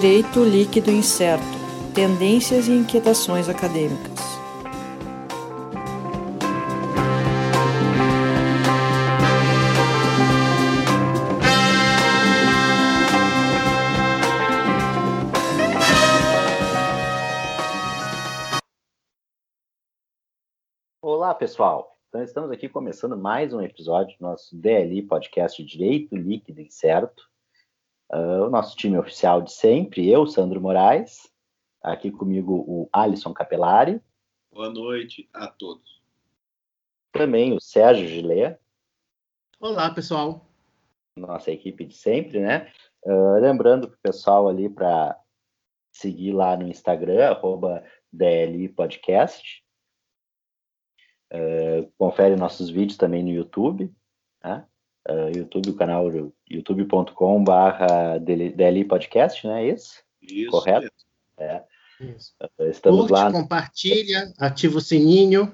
Direito Líquido Incerto Tendências e Inquietações Acadêmicas. Olá, pessoal. Então, estamos aqui começando mais um episódio do nosso DLI Podcast Direito Líquido Incerto. Uh, o nosso time oficial de sempre, eu, Sandro Moraes, aqui comigo o Alisson Capelari. Boa noite a todos. Também o Sérgio Gillet. Olá, pessoal. Nossa equipe de sempre, né? Uh, lembrando para o pessoal ali para seguir lá no Instagram, arroba DLI Podcast. Uh, confere nossos vídeos também no YouTube, né? Uh, YouTube, o canal youtube.com barra DLI Podcast, né? Isso? Isso. Correto? É. Isso. Uh, estamos Curte, lá. compartilha, ativa o sininho.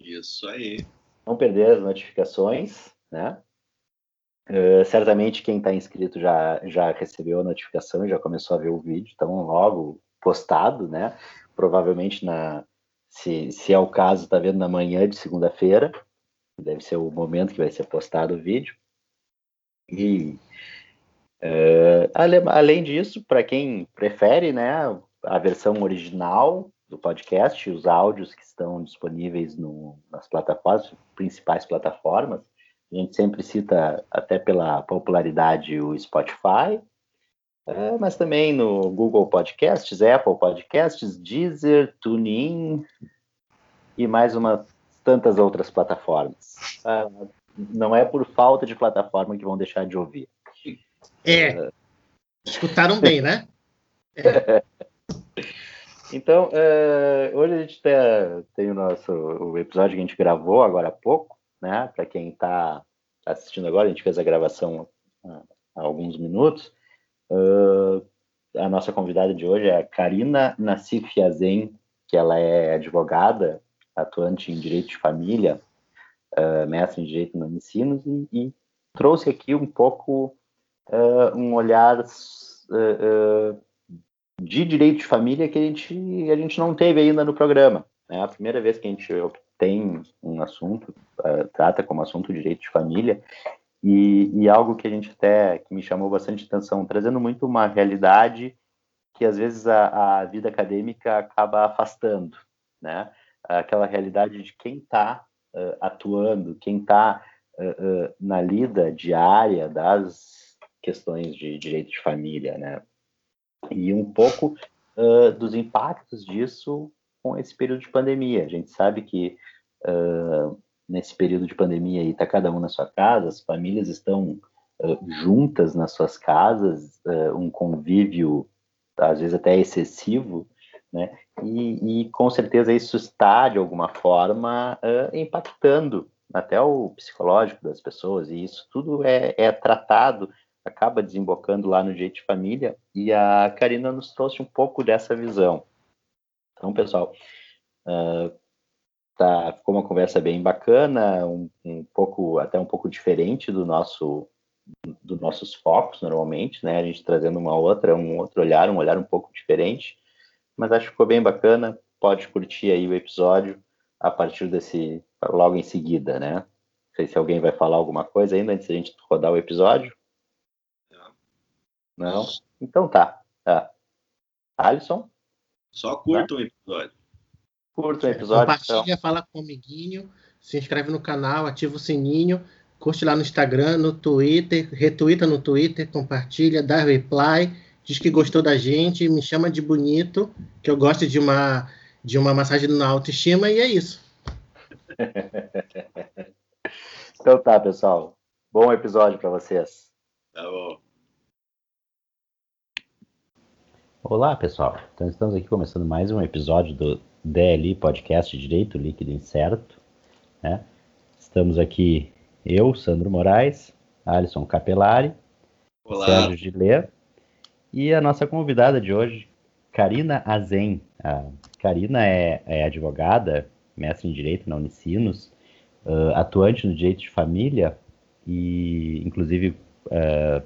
Isso aí. Não perder as notificações, né? Uh, certamente quem está inscrito já, já recebeu a notificação e já começou a ver o vídeo, então logo postado, né? Provavelmente na, se, se é o caso, está vendo na manhã de segunda-feira, deve ser o momento que vai ser postado o vídeo. E uh, ale, além disso, para quem prefere, né, a versão original do podcast, os áudios que estão disponíveis no, nas plataformas, principais plataformas, a gente sempre cita, até pela popularidade, o Spotify, uh, mas também no Google Podcasts, Apple Podcasts, Deezer, TuneIn e mais umas tantas outras plataformas. Uh, não é por falta de plataforma que vão deixar de ouvir. É. Escutaram bem, né? É. Então, uh, hoje a gente tem, tem, o nosso o episódio que a gente gravou agora há pouco, né? Para quem está assistindo agora, a gente fez a gravação há, há alguns minutos. Uh, a nossa convidada de hoje é a Karina Nassif Yazen, que ela é advogada, atuante em direito de família, uh, mestre em direito no ensino, e, e, trouxe aqui um pouco uh, um olhar uh, de direito de família que a gente, a gente não teve ainda no programa. É a primeira vez que a gente tem um assunto, trata como assunto direito de família, e, e, algo que a gente até, que me chamou bastante atenção, trazendo muito uma realidade que às vezes a, a vida acadêmica acaba afastando, né? Aquela realidade de quem está uh, atuando, quem está uh, uh, na lida diária das questões de direito de família, né? E um pouco dos impactos disso com esse período de pandemia. A gente sabe que nesse período de pandemia está cada um na sua casa, as famílias estão juntas nas suas casas, um convívio às vezes até excessivo, né? E, e, com certeza isso está, de alguma forma, uh, impactando até o psicológico das pessoas, e isso tudo é, é, tratado, acaba desembocando lá no Direito de Família, e a Karina nos trouxe um pouco dessa visão. Então, pessoal, uh, tá, ficou uma conversa bem bacana, um, um, pouco, até um pouco diferente do nosso dos nossos focos normalmente, né? A gente trazendo uma outra, um outro olhar, um olhar um pouco diferente mas acho que ficou bem bacana. Pode curtir aí o episódio a partir desse, logo em seguida, né? Não sei se alguém vai falar alguma coisa ainda antes da gente rodar o episódio. Não? Não? Então tá. tá. Alisson? Só curta tá? o episódio. Curta o episódio. Compartilha, então. fala com o amiguinho, se inscreve no canal, ativa o sininho, curte lá no Instagram, no Twitter, retweeta no Twitter, compartilha, dá reply diz que gostou da gente, me chama de bonito, que eu gosto de uma, de uma massagem na autoestima, e é isso. então tá, pessoal. Bom episódio para vocês. Tá bom. Olá, pessoal. Então estamos aqui começando mais um episódio do DLI Podcast Direito Líquido Incerto. Né? Estamos aqui eu, Sandro Moraes, Alisson Capelari, Olá. Sérgio Gillet e a nossa convidada de hoje, Karina Azen. A Karina é, é advogada, mestre em Direito na Unicinos, uh, atuante no Direito de Família e, inclusive, uh,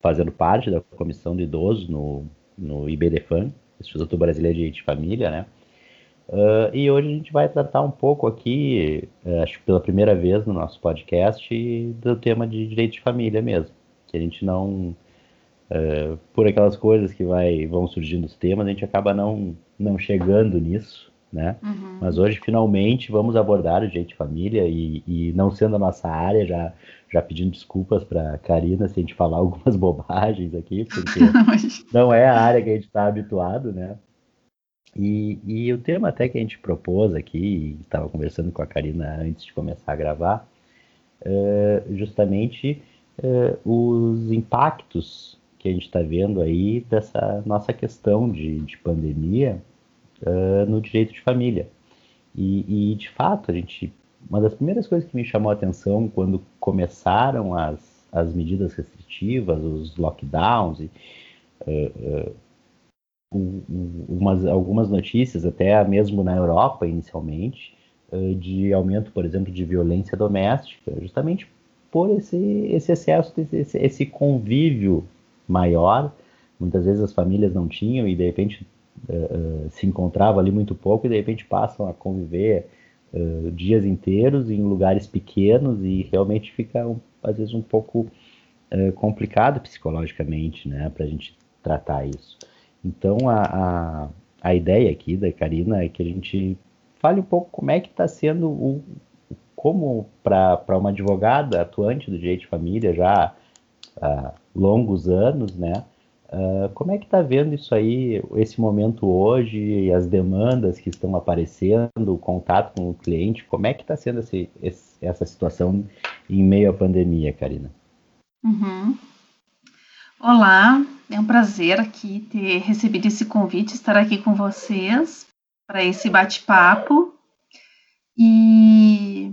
fazendo parte da Comissão do Idoso no, no IBDFAN, Instituto Brasileiro de Direito de Família, né? Uh, e hoje a gente vai tratar um pouco aqui, acho que pela primeira vez no nosso podcast, do tema de direito de família mesmo. Que a gente não, uh, por aquelas coisas que vai, vão surgindo os temas, a gente acaba não, não chegando nisso, né? Uhum. Mas hoje, finalmente, vamos abordar o direito de família e, e não sendo a nossa área, já, já pedindo desculpas para Karina se a gente falar algumas bobagens aqui, porque não é a área que a gente está habituado, né? E, e o tema até que a gente propôs aqui, estava conversando com a Karina antes de começar a gravar, é justamente é, os impactos que a gente está vendo aí dessa nossa questão de, de pandemia é, no direito de família. E, e, de fato, a gente, uma das primeiras coisas que me chamou a atenção quando começaram as, as medidas restritivas, os lockdowns, e, uh, uh, umas, algumas notícias, até mesmo na Europa inicialmente, de aumento, por exemplo, de violência doméstica, justamente por esse, esse excesso, esse, esse convívio maior. Muitas vezes as famílias não tinham e de repente uh, se encontravam ali muito pouco e de repente passam a conviver uh, dias inteiros em lugares pequenos e realmente fica às vezes um pouco uh, complicado psicologicamente, né, para a gente tratar isso. Então, a, a, a, ideia aqui da Karina é que a gente fale um pouco como é que está sendo o, como para uma advogada atuante do direito de família já há longos anos, né? Uh, como é que está vendo isso aí, esse momento hoje, as demandas que estão aparecendo, o contato com o cliente, como é que está sendo esse, esse, essa situação em meio à pandemia, Karina? Uhum. Olá, é um prazer aqui ter recebido esse convite, estar aqui com vocês para esse bate-papo. E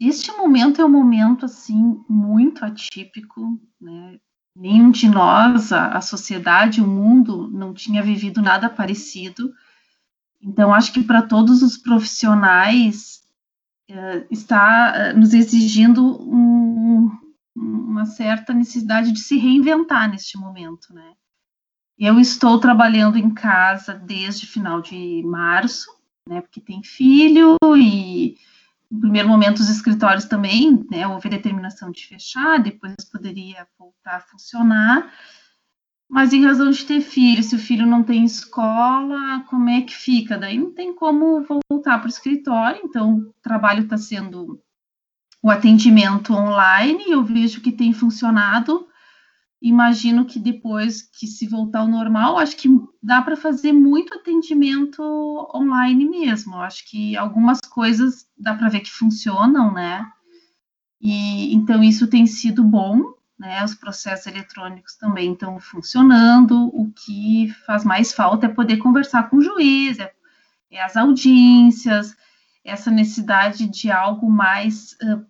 este momento é um momento assim muito atípico, né? Nenhum de nós, a, a sociedade, o mundo, não tinha vivido nada parecido. Então, acho que para todos os profissionais uh, está uh, nos exigindo um, uma certa necessidade de se reinventar neste momento, né? Eu estou trabalhando em casa desde final de março, né? Porque tem filho e no primeiro momento os escritórios também, né? Houve determinação de fechar, depois poderia voltar a funcionar. Mas em razão de ter filho, se o filho não tem escola, como é que fica? Daí não tem como voltar para o escritório, então o trabalho está sendo o atendimento online, eu vejo que tem funcionado. Imagino que depois que se voltar ao normal, acho que dá para fazer muito atendimento online mesmo. Acho que algumas coisas dá para ver que funcionam, né? E então isso tem sido bom, né? Os processos eletrônicos também estão funcionando. O que faz mais falta é poder conversar com o juiz, é, é as audiências, essa necessidade de algo mais uh,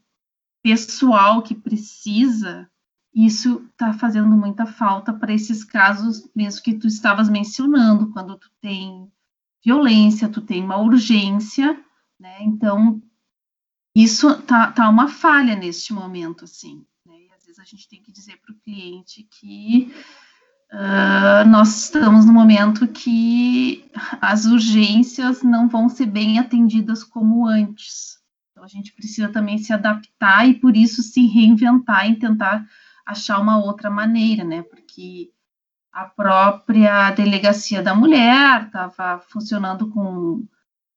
pessoal que precisa, isso está fazendo muita falta para esses casos mesmo que tu estavas mencionando, quando tu tem violência, tu tem uma urgência, né? Então, isso tá, tá uma falha neste momento, assim. Né? E às vezes a gente tem que dizer para o cliente que uh, nós estamos no momento que as urgências não vão ser bem atendidas como antes. Então a gente precisa também se adaptar e por isso se reinventar e tentar achar uma outra maneira, né? Porque a própria delegacia da mulher estava funcionando com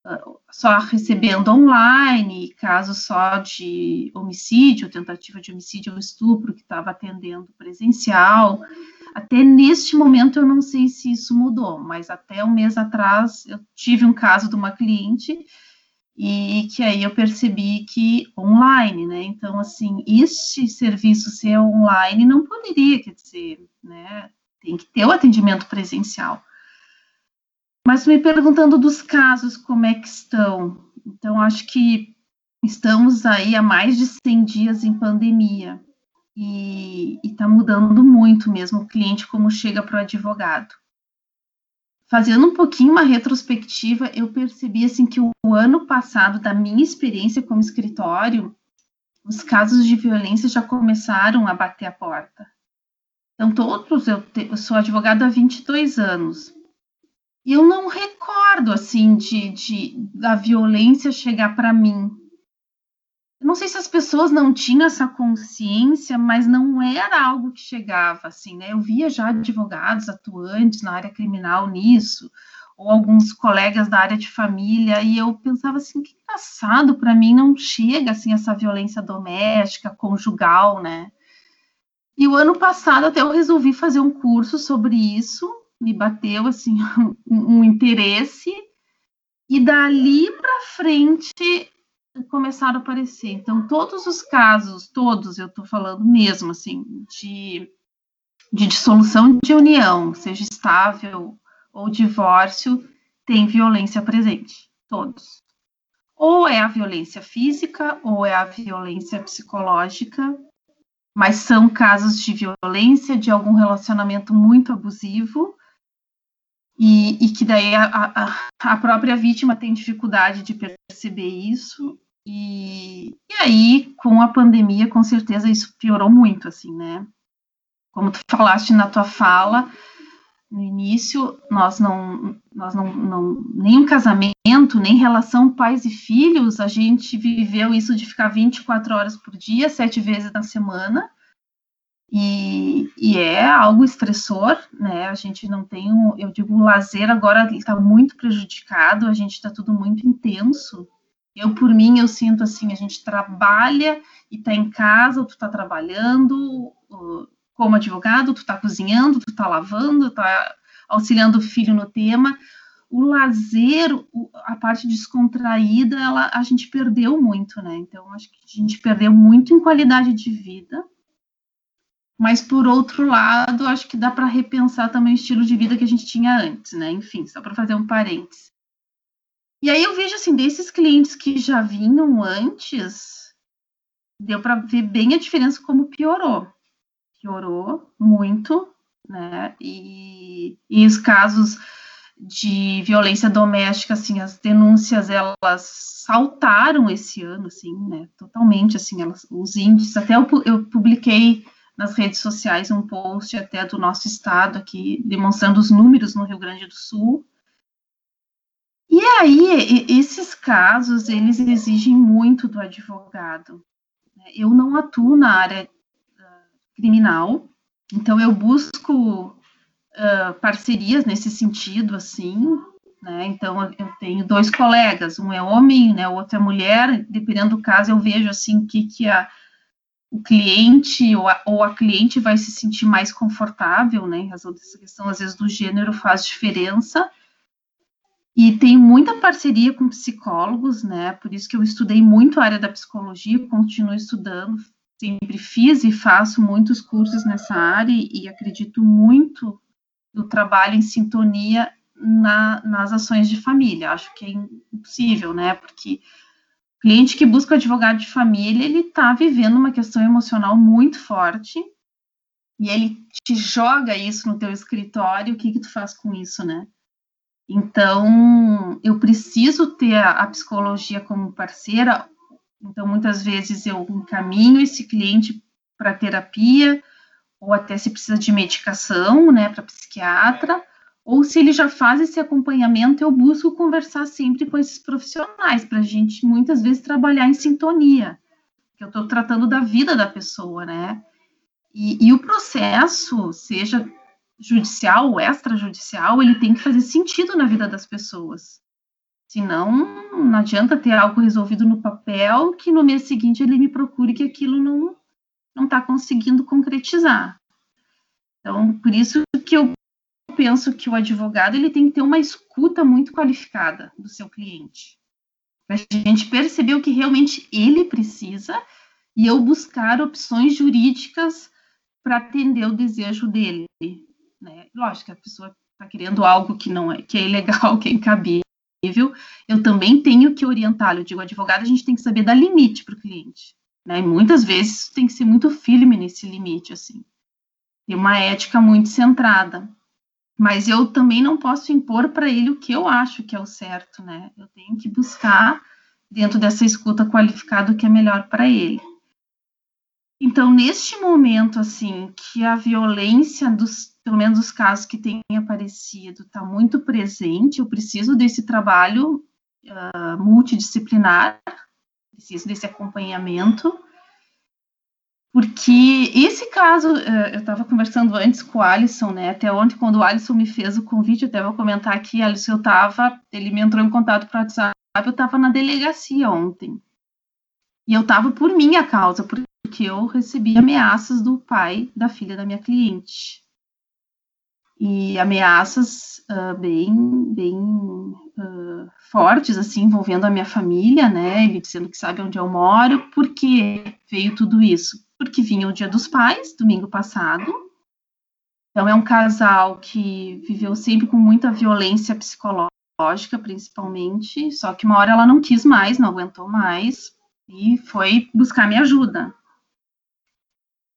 uh, só recebendo online, casos só de homicídio, tentativa de homicídio ou estupro que estava atendendo presencial. Até neste momento eu não sei se isso mudou, mas até um mês atrás eu tive um caso de uma cliente e que aí eu percebi que online, né? Então, assim, este serviço ser online não poderia, quer dizer, né? Tem que ter o atendimento presencial. Mas me perguntando dos casos, como é que estão? Então, acho que estamos aí há mais de 100 dias em pandemia e está mudando muito mesmo o cliente como chega para o advogado fazendo um pouquinho uma retrospectiva, eu percebi assim que o ano passado, da minha experiência como escritório, os casos de violência já começaram a bater a porta. Então, todos, eu, te, eu sou advogada há 22 anos. E eu não recordo, assim, de, de da violência chegar para mim. Não sei se as pessoas não tinham essa consciência, mas não era algo que chegava, assim, né? Eu via já advogados atuantes na área criminal nisso, ou alguns colegas da área de família, e eu pensava assim, que engraçado, para mim não chega, assim, essa violência doméstica, conjugal, né? E o ano passado até eu resolvi fazer um curso sobre isso, me bateu assim um, um interesse e dali para frente começaram a aparecer. Então todos os casos, todos eu estou falando mesmo assim de de dissolução de união, seja estável ou divórcio, tem violência presente, todos. Ou é a violência física ou é a violência psicológica mas são casos de violência, de algum relacionamento muito abusivo, e, e que daí a, a, a, própria vítima tem dificuldade de perceber isso, e, e aí, com a pandemia, com certeza isso piorou muito, assim, né? Como tu falaste na tua fala, no início, nós não, nós não, não, nem casamento, nem relação pais e filhos, a gente viveu isso de ficar 24 horas por dia, sete vezes na semana, e, e é algo estressor, né, a gente não tem, um, eu digo, o lazer agora está muito prejudicado, a gente está tudo muito intenso, eu, por mim, eu sinto assim, a gente trabalha e está em casa, tu está trabalhando, como advogado, tu está cozinhando, tu está lavando, está auxiliando o filho no tema. O lazer, a parte descontraída, ela, a gente perdeu muito, né? Então, acho que a gente perdeu muito em qualidade de vida. Mas, por outro lado, acho que dá para repensar também o estilo de vida que a gente tinha antes, né? Enfim, só para fazer um parênteses. E aí eu vejo, assim, desses clientes que já vinham antes, deu para ver bem a diferença como piorou piorou muito, né? E, e os casos de violência doméstica, assim, as denúncias elas saltaram esse ano, assim, né? Totalmente, assim, elas, os índices. Até eu, eu publiquei nas redes sociais um post até do nosso estado aqui demonstrando os números no Rio Grande do Sul. E aí, esses casos, eles exigem muito do advogado. Né? Eu não atuo na área criminal. Então eu busco uh, parcerias nesse sentido, assim, né? Então eu tenho dois colegas, um é homem, né? O outro é mulher. Dependendo do caso, eu vejo assim que que a o cliente ou a, ou a cliente vai se sentir mais confortável, né? Em razão dessa questão, às vezes, do gênero faz diferença. E tem muita parceria com psicólogos, né? Por isso que eu estudei muito a área da psicologia, continuo estudando, sempre fiz e faço muitos cursos nessa área e acredito muito no trabalho em sintonia na, nas ações de família. Acho que é impossível, né? Porque o cliente que busca advogado de família, ele está vivendo uma questão emocional muito forte e ele te joga isso no teu escritório, o que que tu faz com isso, né? Então, eu preciso ter a, a psicologia como parceira, então, muitas vezes eu encaminho esse cliente para terapia, ou até se precisa de medicação, né, para psiquiatra, ou se ele já faz esse acompanhamento, eu busco conversar sempre com esses profissionais, para a gente muitas vezes trabalhar em sintonia, que eu estou tratando da vida da pessoa, né? E, e o processo, seja judicial ou extrajudicial, ele tem que fazer sentido na vida das pessoas. Senão, não adianta ter algo resolvido no papel que no mês seguinte ele me procure que aquilo não não está conseguindo concretizar. Então, por isso que eu penso que o advogado ele tem que ter uma escuta muito qualificada do seu cliente, para a gente perceber o que realmente ele precisa e eu buscar opções jurídicas para atender o desejo dele. Né? Lógico que a pessoa está querendo algo que não é, que é ilegal, que é incabível eu também tenho que orientá-lo. Eu digo, advogado, a gente tem que saber dar limite para o cliente. Né? E muitas vezes tem que ser muito firme nesse limite, assim. Ter uma ética muito centrada. Mas eu também não posso impor para ele o que eu acho que é o certo, né? Eu tenho que buscar, dentro dessa escuta qualificada, o que é melhor para ele. Então, neste momento, assim, que a violência dos, pelo menos os casos que têm aparecido, está muito presente, eu preciso desse trabalho uh, multidisciplinar, preciso desse acompanhamento, porque esse caso, uh, eu estava conversando antes com o Alisson, né, até ontem, quando o Alisson me fez o convite, eu até vou comentar aqui, Alisson, eu estava, ele me entrou em contato para o WhatsApp, eu estava na delegacia ontem, e eu estava por minha causa, porque eu recebi ameaças do pai da filha da minha cliente. E ameaças uh, bem, bem uh, fortes, assim, envolvendo a minha família, né? Ele dizendo que sabe onde eu moro. Por que veio tudo isso? Porque vinha o Dia dos Pais, domingo passado. Então, é um casal que viveu sempre com muita violência psicológica, principalmente. Só que uma hora ela não quis mais, não aguentou mais e foi buscar minha ajuda.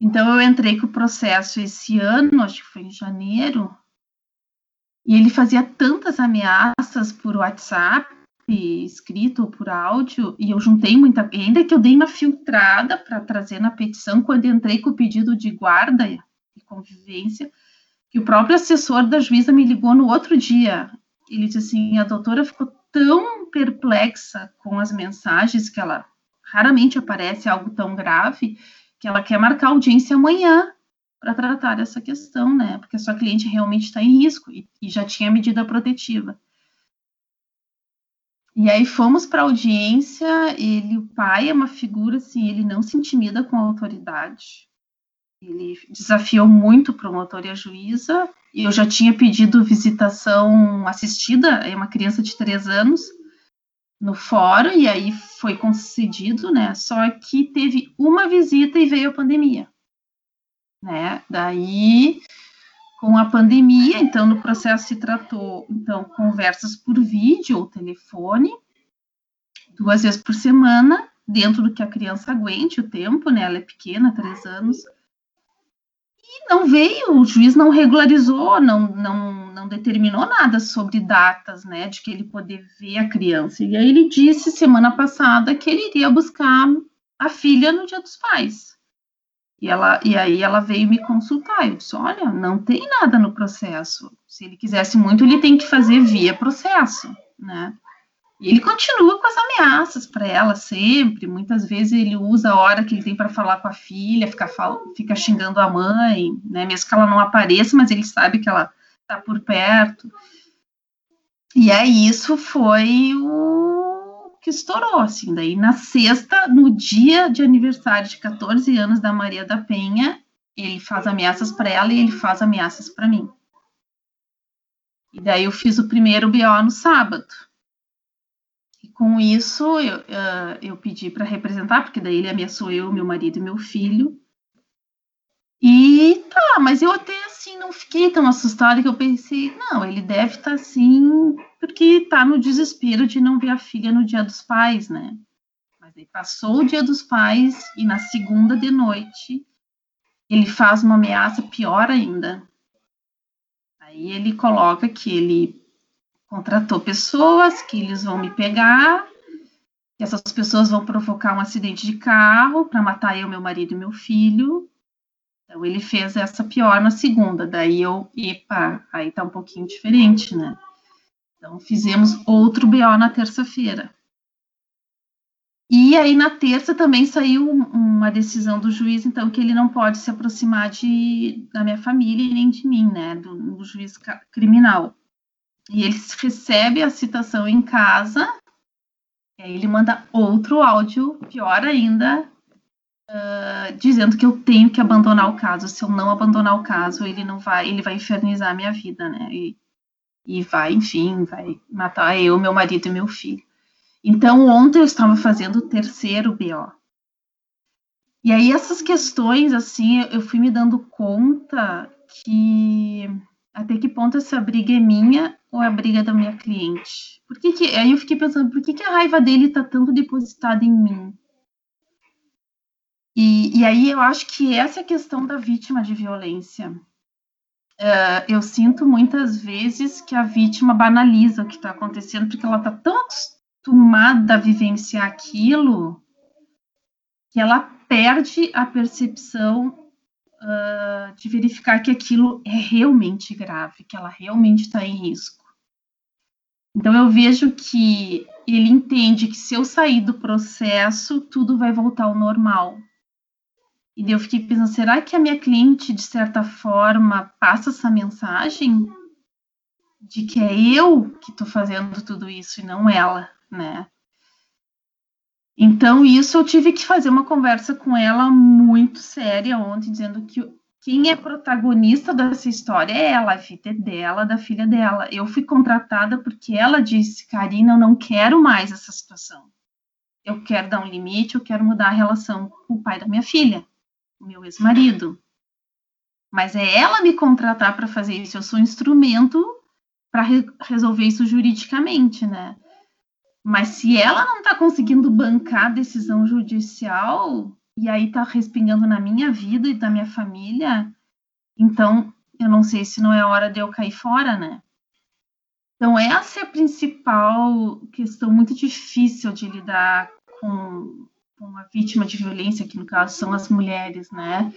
Então eu entrei com o processo esse ano, acho que foi em janeiro, e ele fazia tantas ameaças por WhatsApp, escrito ou por áudio, e eu juntei muita, ainda que eu dei uma filtrada para trazer na petição quando entrei com o pedido de guarda e convivência, que o próprio assessor da juíza me ligou no outro dia. Ele disse assim: a doutora ficou tão perplexa com as mensagens que ela raramente aparece algo tão grave que ela quer marcar audiência amanhã para tratar dessa questão, né? Porque a sua cliente realmente está em risco e, e, já tinha medida protetiva. E aí fomos para a audiência, ele, o pai é uma figura assim, ele não se intimida com a autoridade. Ele desafiou muito o promotor e a juíza. Eu já tinha pedido visitação assistida, é uma criança de três anos, no fórum e aí foi concedido, né? Só que teve uma visita e veio a pandemia, né? Daí com a pandemia, então no processo se tratou então conversas por vídeo ou telefone duas vezes por semana, dentro do que a criança aguente o tempo, né? Ela é pequena, três anos. E não veio, o juiz não regularizou, não, não, não determinou nada sobre datas, né, de que ele poder ver a criança. E aí ele disse semana passada que ele iria buscar a filha no Dia dos Pais. E, ela, e aí ela veio me consultar. Eu disse: olha, não tem nada no processo. Se ele quisesse muito, ele tem que fazer via processo, né? E ele continua com as ameaças para ela sempre. Muitas vezes ele usa a hora que ele tem para falar com a filha, fica, fica xingando a mãe, né? Mesmo que ela não apareça, mas ele sabe que ela está por perto. E aí isso foi o que estourou, assim. Daí na sexta, no dia de aniversário de 14 anos da Maria da Penha, ele faz ameaças para ela e ele faz ameaças para mim. E daí eu fiz o primeiro BO no sábado com isso, eu, uh, eu pedi para representar, porque daí ele ameaçou eu, meu marido e meu filho. E tá, mas eu até assim não fiquei tão assustada que eu pensei, não, ele deve estar tá, assim, porque está no desespero de não ver a filha no dia dos pais, né? Mas passou o dia dos pais e na segunda de noite ele faz uma ameaça pior ainda. Aí ele coloca que ele contratou pessoas que eles vão me pegar, que essas pessoas vão provocar um acidente de carro para matar eu, meu marido e meu filho. Então ele fez essa pior na segunda, daí eu, epa, aí tá um pouquinho diferente, né? Então fizemos outro BO na terça-feira. E aí na terça também saiu uma decisão do juiz, então que ele não pode se aproximar de, da minha família e nem de mim, né, do, do juiz criminal. E ele recebe a citação em casa, e aí ele manda outro áudio, pior ainda, uh, dizendo que eu tenho que abandonar o caso. Se eu não abandonar o caso, ele não vai, ele vai infernizar a minha vida, né? E, e vai, enfim, vai matar eu, meu marido e meu filho. Então, ontem eu estava fazendo o terceiro BO. E aí, essas questões, assim, eu fui me dando conta que até que ponto essa briga é minha ou é a briga da minha cliente? Por que, que aí eu fiquei pensando, por que, que a raiva dele está tanto depositada em mim? E, e, aí eu acho que essa é a questão da vítima de violência. Uh, eu sinto muitas vezes que a vítima banaliza o que está acontecendo, porque ela está tão acostumada a vivenciar aquilo que ela perde a percepção uh, de verificar que aquilo é realmente grave, que ela realmente está em risco. Então eu vejo que ele entende que se eu sair do processo, tudo vai voltar ao normal. E eu fiquei pensando, será que a minha cliente, de certa forma, passa essa mensagem de que é eu que estou fazendo tudo isso e não ela, né? Então, isso eu tive que fazer uma conversa com ela muito séria ontem, dizendo que quem é protagonista dessa história é ela, a vida é dela, da filha dela. Eu fui contratada porque ela disse, Karina, eu não quero mais essa situação. Eu quero dar um limite, eu quero mudar a relação com o pai da minha filha, meu ex-marido. Mas é ela me contratar para fazer isso, eu sou um instrumento para re resolver isso juridicamente, né? Mas se ela não está conseguindo bancar a decisão judicial e aí está respingando na minha vida e da minha família, então eu não sei se não é hora de eu cair fora, né? Então essa é a principal questão muito difícil de lidar com, com a vítima de violência, que no caso são as mulheres, né?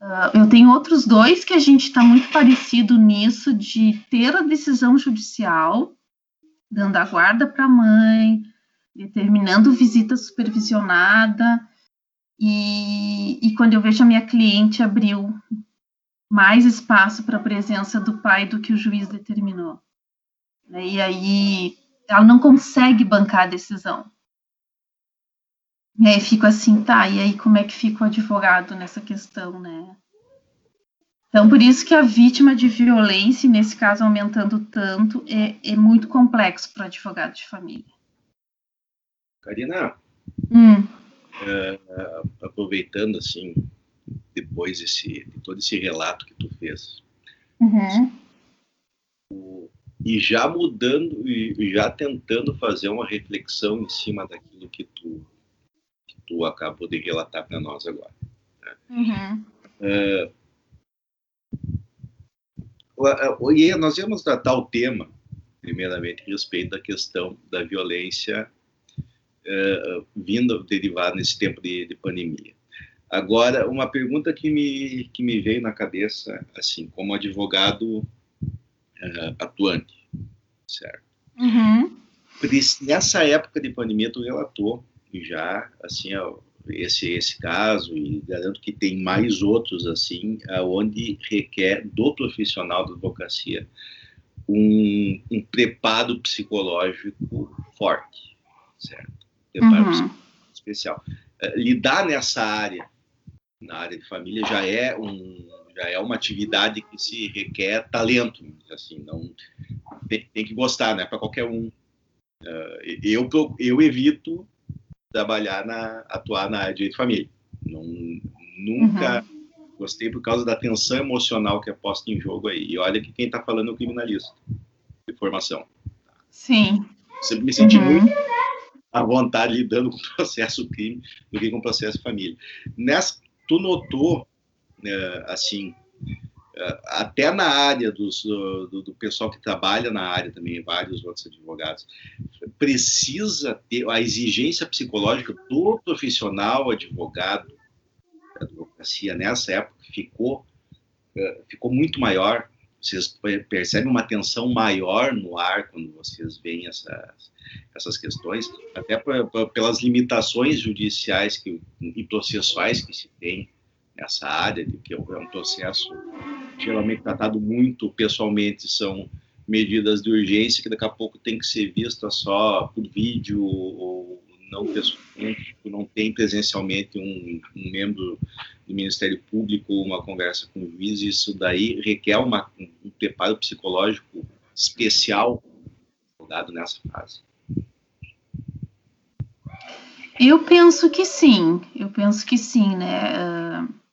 Uh, eu tenho outros dois que a gente está muito parecido nisso de ter a decisão judicial dando a guarda para a mãe, determinando visita supervisionada, e, e quando eu vejo a minha cliente abriu mais espaço para a presença do pai do que o juiz determinou. E aí ela não consegue bancar a decisão. E aí fico assim, tá, e aí como é que fica o advogado nessa questão, né? Então, por isso que a vítima de violência, nesse caso aumentando tanto, é, é muito complexo para o advogado de família. Karina, hum. é, aproveitando assim, depois desse, de todo esse relato que tu fez, uhum. o, e já mudando e já tentando fazer uma reflexão em cima daquilo que tu, tu acabou de relatar para nós agora. Né? Uhum. É, e nós íamos tratar o tema, primeiramente, a respeito da questão da violência uh, vindo derivada nesse tempo de, de, pandemia. Agora, uma pergunta que me, que me veio na cabeça, assim, como advogado uh, atuante, certo? Uhum. Nessa época de pandemia, tu relatou já, assim, esse esse caso e garanto que tem mais outros assim, onde requer do profissional da advocacia um, um preparo psicológico forte, certo? Preparo uhum. especial. Uh, lidar nessa área, na área de família, já é um já é uma atividade que se requer talento, assim, não tem, tem que gostar, né? Para qualquer um. Uh, eu eu evito trabalhar na atuar na área de direito de família. Não, nunca uhum. gostei por causa da tensão emocional que é posta em jogo aí. E olha que quem está falando é o criminalista de formação. Sim. Sempre me senti uhum. muito à vontade lidando com o processo crime do que com o processo família. Nessa, tu notou, né, assim, até na área dos, do, do, pessoal que trabalha na área também, vários outros advogados, precisa ter a exigência psicológica do profissional advogado da advocacia nessa época ficou eh, ficou muito maior. Vocês percebem uma tensão maior no ar quando vocês veem essas, essas questões, até pelas limitações judiciais que, e processuais que se tem nessa área, de que é um processo geralmente tratado muito pessoalmente, são medidas de urgência que daqui a pouco tem que ser vista só por vídeo ou não pessoalmente, não tem presencialmente um, um, membro do Ministério Público, uma conversa com o juiz, isso daí requer uma, um preparo psicológico especial dado nessa fase. Eu penso que sim, eu penso que sim, né? Uh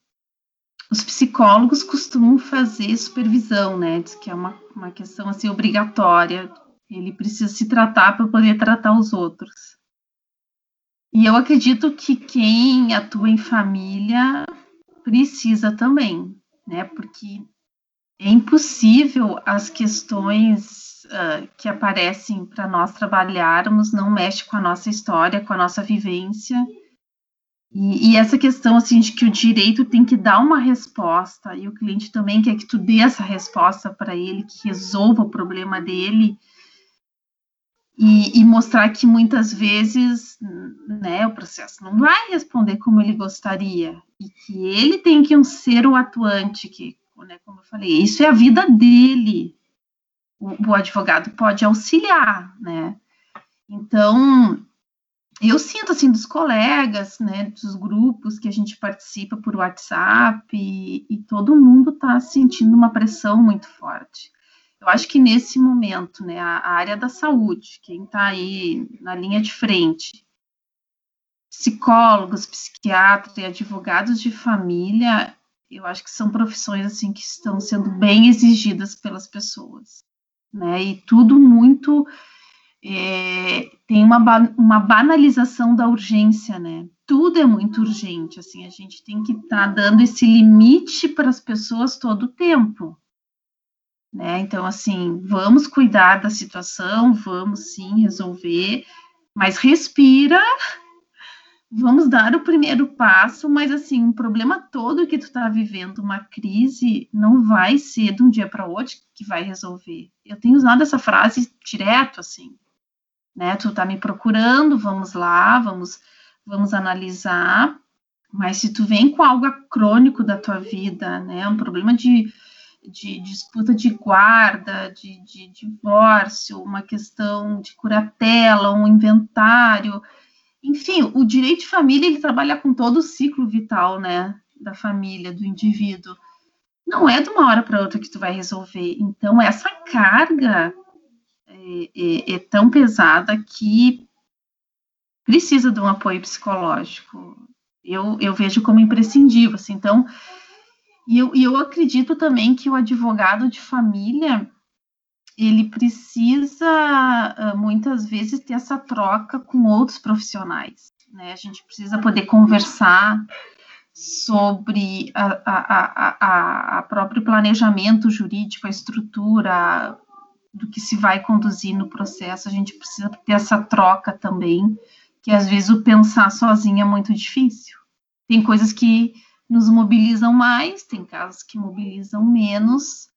os psicólogos costumam fazer supervisão, né? Diz que é uma, uma questão assim obrigatória. Ele precisa se tratar para poder tratar os outros. E eu acredito que quem atua em família precisa também, né? Porque é impossível as questões uh, que aparecem para nós trabalharmos não mexe com a nossa história, com a nossa vivência E, e, essa questão assim de que o direito tem que dar uma resposta e o cliente também quer que tu dê essa resposta para ele, que resolva o problema dele e, e, mostrar que muitas vezes, né, o processo não vai responder como ele gostaria e que ele tem que um ser o atuante, que, né, como eu falei, isso é a vida dele. O, o advogado pode auxiliar, né? Então eu sinto assim dos colegas, né, dos grupos que a gente participa por WhatsApp e, e todo mundo está sentindo uma pressão muito forte. Eu acho que nesse momento, né, a, a área da saúde, quem está aí na linha de frente, psicólogos, psiquiatras e advogados de família, eu acho que são profissões assim que estão sendo bem exigidas pelas pessoas, né? E tudo muito é, tem uma, uma banalização da urgência, né? Tudo é muito urgente, assim, a gente tem que estar tá dando esse limite para as pessoas todo o tempo, né? Então, assim, vamos cuidar da situação, vamos sim resolver, mas respira, vamos dar o primeiro passo, mas assim, o problema todo que tu está vivendo, uma crise, não vai ser de um dia para outro que vai resolver. Eu tenho usado essa frase direto, assim, né? Tu tá me procurando, vamos lá, vamos, vamos analisar. Mas se tu vem com algo crônico da tua vida, né? Um problema de, de, disputa de guarda, de, de divórcio, uma questão de curatela, um inventário, enfim, o direito de família ele trabalha com todo o ciclo vital, né, da família, do indivíduo. Não é de uma hora para outra que tu vai resolver. Então essa carga é, é, é tão pesada que precisa de um apoio psicológico. Eu, eu vejo como imprescindível. Assim, então, e eu, eu acredito também que o advogado de família ele precisa ah, muitas vezes ter essa troca com outros profissionais. Né? A gente precisa poder conversar sobre a, a, a, a próprio planejamento jurídico, a estrutura, do que se vai conduzir no processo, a gente precisa ter essa troca também, que às vezes o pensar sozinho é muito difícil. Tem coisas que nos mobilizam mais, tem casos que mobilizam menos,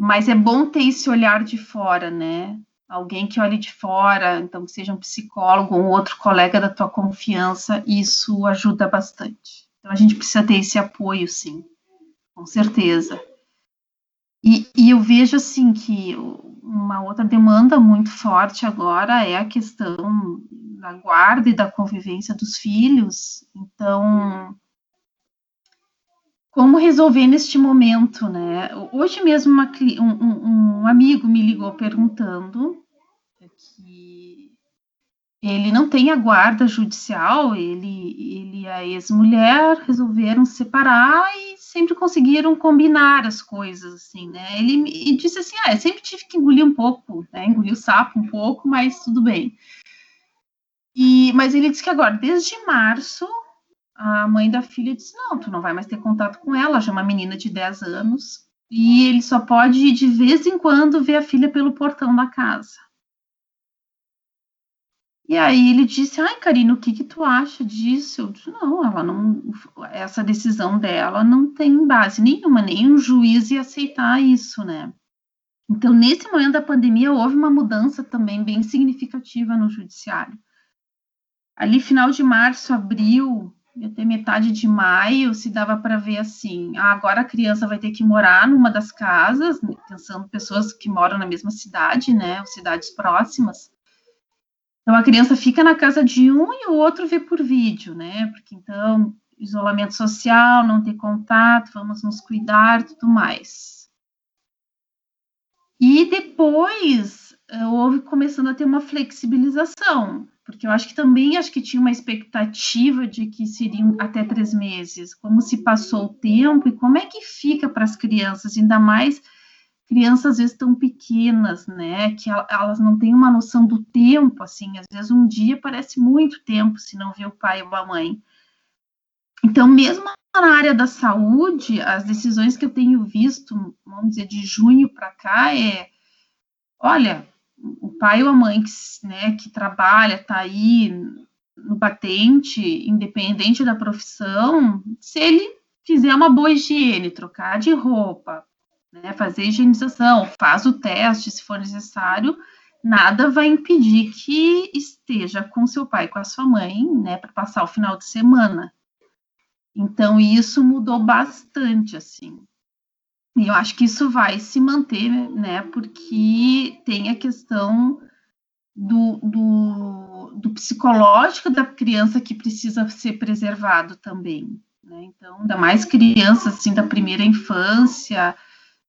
mas é bom ter esse olhar de fora, né? Alguém que olhe de fora, então que seja um psicólogo ou um outro colega da tua confiança, isso ajuda bastante. Então a gente precisa ter esse apoio, sim, com certeza. E, e, eu vejo assim que uma outra demanda muito forte agora é a questão da guarda e da convivência dos filhos. Então, como resolver neste momento, né? Hoje mesmo uma, um, um, amigo me ligou perguntando que ele não tem a guarda judicial, ele, ele e a ex-mulher resolveram separar e sempre conseguiram combinar as coisas, assim, né? Ele me disse assim, ah, eu sempre tive que engolir um pouco, né? Engolir o sapo um pouco, mas tudo bem. E, mas ele disse que agora, desde março, a mãe da filha disse, não, tu não vai mais ter contato com ela, já é uma menina de 10 anos, e ele só pode, de vez em quando, ver a filha pelo portão da casa. E aí ele disse, ai, Karina, o que que tu acha disso? Eu disse, não, ela não, essa decisão dela não tem base nenhuma, nem um juiz ia aceitar isso, né? Então, nesse momento da pandemia, houve uma mudança também bem significativa no judiciário. Ali, final de março, abril, até metade de maio, se dava para ver assim, ah, agora a criança vai ter que morar numa das casas, pensando pessoas que moram na mesma cidade, né, ou cidades próximas, então a criança fica na casa de um e o outro vê por vídeo, né? Porque então isolamento social, não ter contato, vamos nos cuidar, tudo mais. E depois eh, houve começando a ter uma flexibilização, porque eu acho que também acho que tinha uma expectativa de que seriam até três meses. Como se passou o tempo e como é que fica para as crianças, ainda mais crianças às vezes tão pequenas, né, que elas não têm uma noção do tempo, assim, às vezes um dia parece muito tempo se não vê o pai ou a mãe. Então, mesmo na área da saúde, as decisões que eu tenho visto, vamos dizer, de junho para cá, é, olha, o pai ou a mãe que, né, que trabalha, está aí no batente, independente da profissão, se ele fizer uma boa higiene, trocar de roupa, né, fazer higienização, faz o teste se for necessário, nada vai impedir que esteja com seu pai, com a sua mãe, né, para passar o final de semana. Então isso mudou bastante, assim. E eu acho que isso vai se manter, né, porque tem a questão do, do, do psicológico da criança que precisa ser preservado também. Né? Então, ainda mais crianças assim da primeira infância,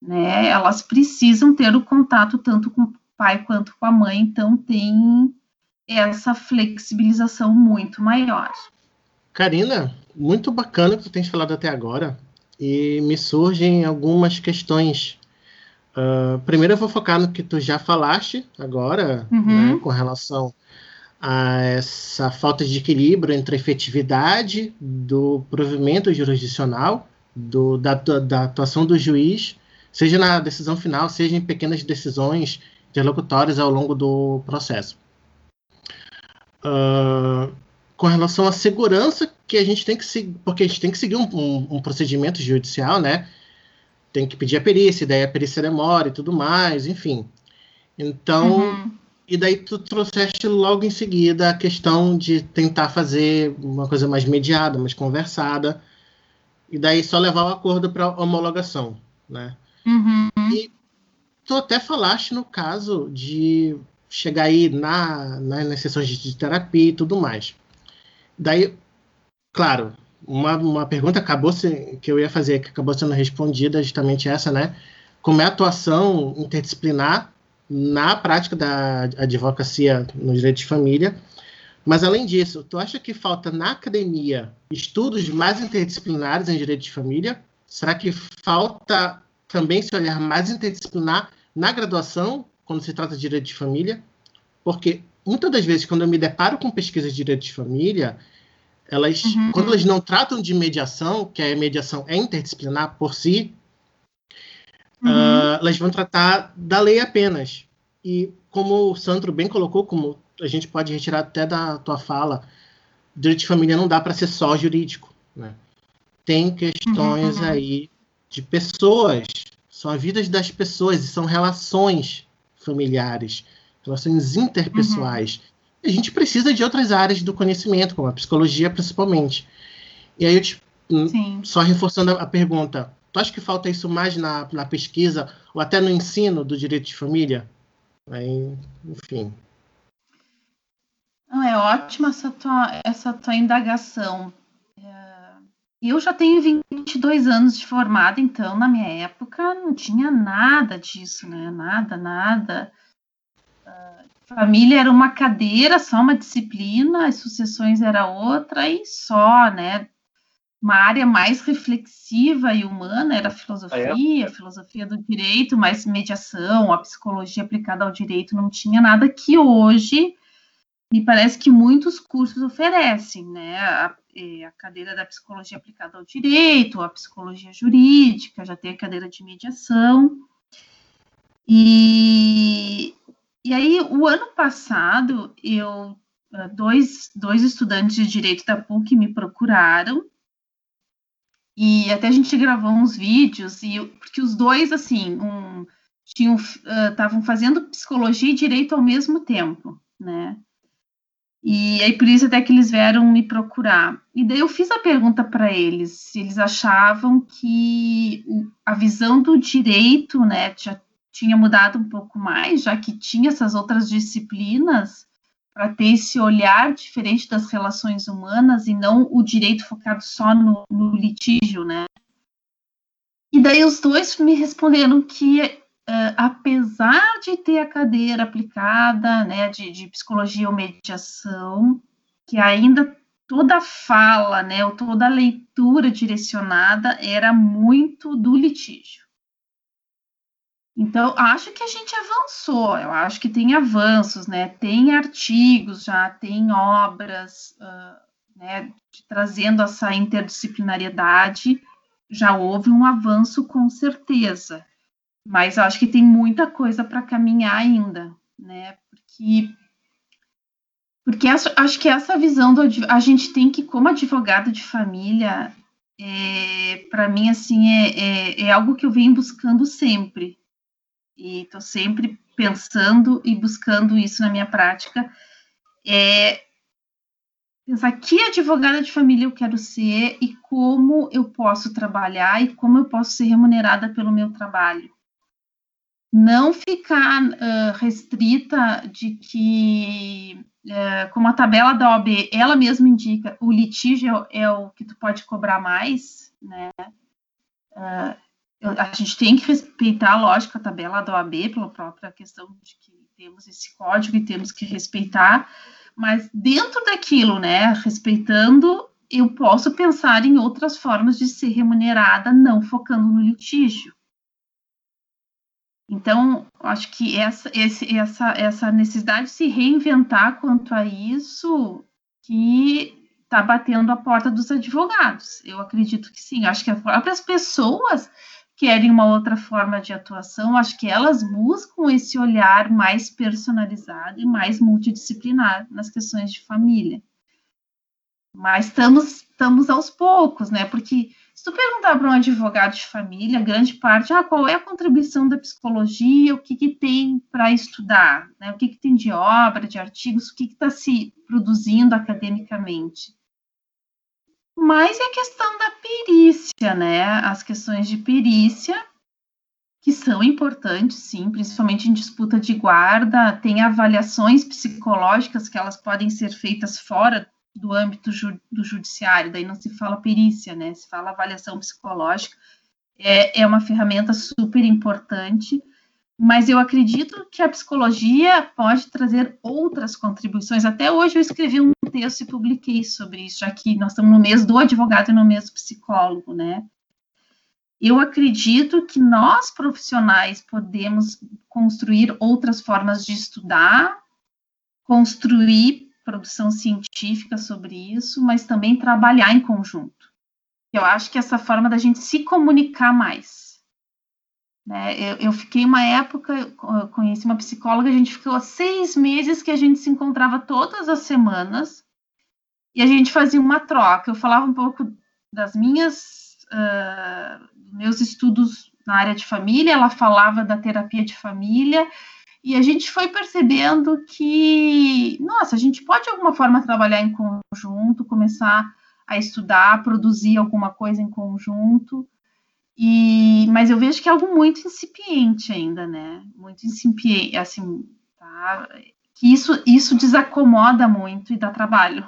né? Elas precisam ter o contato tanto com o pai quanto com a mãe, então tem essa flexibilização muito maior. Karina, muito bacana o que tu tens falado até agora e me surgem algumas questões. Uh, primeiro eu vou focar no que tu já falaste agora, uhum. né, com relação a essa falta de equilíbrio entre a efetividade do provimento jurisdicional, do, da, da, atuação do juiz, seja na decisão final, seja em pequenas decisões interlocutórias ao longo do processo. Uh, com relação à segurança que a gente tem que seguir, porque a gente tem que seguir um, um, um, procedimento judicial, né? Tem que pedir a perícia, daí a perícia demora e tudo mais, enfim. Então, uhum. E daí tu trouxeste logo em seguida a questão de tentar fazer uma coisa mais mediada, mais conversada, e daí só levar o acordo para homologação, né? Uhum. E tu até falaste no caso de chegar aí na, na, nas sessões de terapia e tudo mais. Daí, claro, uma, uma pergunta acabou se, que eu ia fazer, que acabou sendo respondida, justamente essa, né? Como é a atuação interdisciplinar na prática da advocacia no direito de família. Mas, além disso, tu acha que falta na academia estudos mais interdisciplinares em direito de família? Será que falta também se olhar mais interdisciplinar na graduação, quando se trata de direito de família? Porque muitas das vezes, quando eu me deparo com pesquisas de direito de família, elas, uhum. quando elas não tratam de mediação, que a mediação é interdisciplinar por si, uhum. uh, elas vão tratar da lei apenas. E como o Sandro bem colocou, como a gente pode retirar até da tua fala, direito de família não dá para ser só jurídico. Né? Tem questões uhum. aí de pessoas, são as vidas das pessoas e são relações familiares, relações interpessoais. Uhum. A gente precisa de outras áreas do conhecimento, como a psicologia principalmente. E aí eu te, hum, só reforçando a, a pergunta, Tu acha que falta isso mais na, na pesquisa ou até no ensino do direito de família? Aí, enfim. Não, é ótima essa tua, essa tua indagação. Eu já tenho 22 anos de formada, então na minha época não tinha nada disso, né? Nada, nada. Uh, família era uma cadeira, só uma disciplina, as sucessões era outra e só, né? uma área mais reflexiva e humana era a filosofia, ah, é? a filosofia do direito, mais mediação, a psicologia aplicada ao direito não tinha nada que hoje me parece que muitos cursos oferecem, né? A, é, a cadeira da psicologia aplicada ao direito, a psicologia jurídica, já tem a cadeira de mediação. E, e aí, o ano passado, eu dois, dois estudantes de direito da PUC me procuraram e até a gente gravou uns vídeos, e porque os dois, assim, um, tinham estavam uh, fazendo psicologia e direito ao mesmo tempo, né? E aí por isso até que eles vieram me procurar. E daí eu fiz a pergunta para eles se eles achavam que a visão do direito, né, já tinha mudado um pouco mais, já que tinha essas outras disciplinas para ter esse olhar diferente das relações humanas e não o direito focado só no, no litígio, né? E daí os dois me responderam que, uh, apesar de ter a cadeira aplicada, né, de, de psicologia ou mediação, que ainda toda fala, né, ou toda a leitura direcionada era muito do litígio. Então, acho que a gente avançou, eu acho que tem avanços, né? Tem artigos já, tem obras, uh, né, trazendo essa interdisciplinariedade, já houve um avanço com certeza, mas eu acho que tem muita coisa para caminhar ainda, né? Porque Porque essa, acho que essa visão do a gente tem que, como advogado de família, é, para mim assim é, é, é, algo que eu venho buscando sempre e estou sempre pensando e buscando isso na minha prática. É pensar que advogada de família eu quero ser e como eu posso trabalhar e como eu posso ser remunerada pelo meu trabalho não ficar uh, restrita de que, uh, como a tabela da OAB, ela mesma indica, o litígio é, é o que tu pode cobrar mais, né? Uh, a gente tem que respeitar, lógico, a tabela da OAB, pela própria questão de que temos esse código e temos que respeitar, mas dentro daquilo, né, respeitando, eu posso pensar em outras formas de ser remunerada, não focando no litígio. Então, acho que essa, esse, essa, essa necessidade de se reinventar quanto a isso que está batendo a porta dos advogados. Eu acredito que sim. Acho que as próprias pessoas querem uma outra forma de atuação. Acho que elas buscam esse olhar mais personalizado e mais multidisciplinar nas questões de família. Mas estamos, estamos aos poucos, né? Porque se tu perguntar para um advogado de família, grande parte, ah, qual é a contribuição da psicologia, o que, que tem para estudar, né? o que, que tem de obra, de artigos, o que está se produzindo academicamente. Mas é a questão da perícia, né? As questões de perícia, que são importantes, sim, principalmente em disputa de guarda, tem avaliações psicológicas que elas podem ser feitas fora do âmbito ju do judiciário, daí não se fala perícia, né? Se fala avaliação psicológica. É, é uma ferramenta super importante, mas eu acredito que a psicologia pode trazer outras contribuições. Até hoje eu escrevi um texto e publiquei sobre isso, já que nós estamos no mês do advogado e no mês do psicólogo, né? Eu acredito que nós profissionais podemos construir outras formas de estudar, construir produção científica sobre isso, mas também trabalhar em conjunto. Eu acho que essa forma da gente se comunicar mais. Né? Eu, eu, fiquei uma época, conheci uma psicóloga, a gente ficou seis meses que a gente se encontrava todas as semanas e a gente fazia uma troca. Eu falava um pouco das minhas, uh, meus estudos na área de família, ela falava da terapia de família e a gente foi percebendo que, nossa, a gente pode de alguma forma trabalhar em conjunto, começar a estudar, produzir alguma coisa em conjunto. E, mas eu vejo que é algo muito incipiente ainda, né? Muito incipiente, assim, tá? Que isso, isso desacomoda muito e dá trabalho.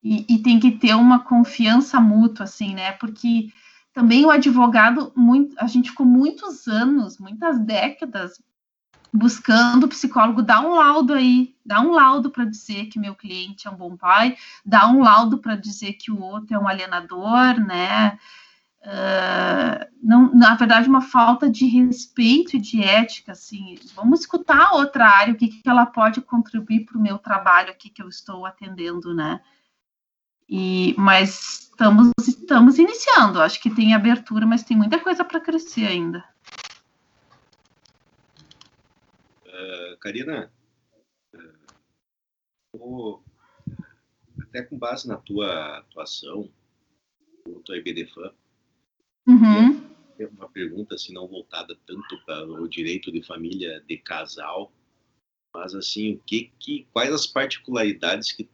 E, e tem que ter uma confiança mútua, assim, né? Porque também o advogado, muito, a gente ficou muitos anos, muitas décadas buscando o psicólogo dar um laudo aí, dar um laudo para dizer que meu cliente é um bom pai, dar um laudo para dizer que o outro é um alienador, né? Uh, não, na verdade, uma falta de respeito e de ética, assim, vamos escutar a outra área, o que, que ela pode contribuir para o meu trabalho aqui que eu estou atendendo, né? E, mas estamos, estamos iniciando, acho que tem abertura, mas tem muita coisa para crescer ainda. Karina, até com base na tua atuação, junto à IBDFAM, uhum. é uma pergunta assim, não voltada tanto para o direito de família de casal, mas assim, o que, que quais as particularidades que,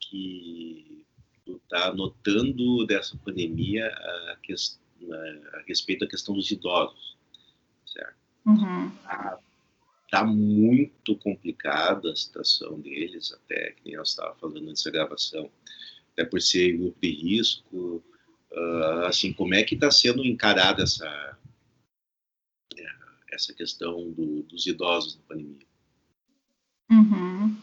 que tu está notando dessa pandemia a, que, a, a, respeito da questão dos idosos, certo? Uhum. A, Está muito complicada a situação deles, até que nem eu estava falando antes da gravação, até por ser grupo de risco. Uh, assim, como é que está sendo encarada essa, é, essa questão do, dos idosos na pandemia? Uhum.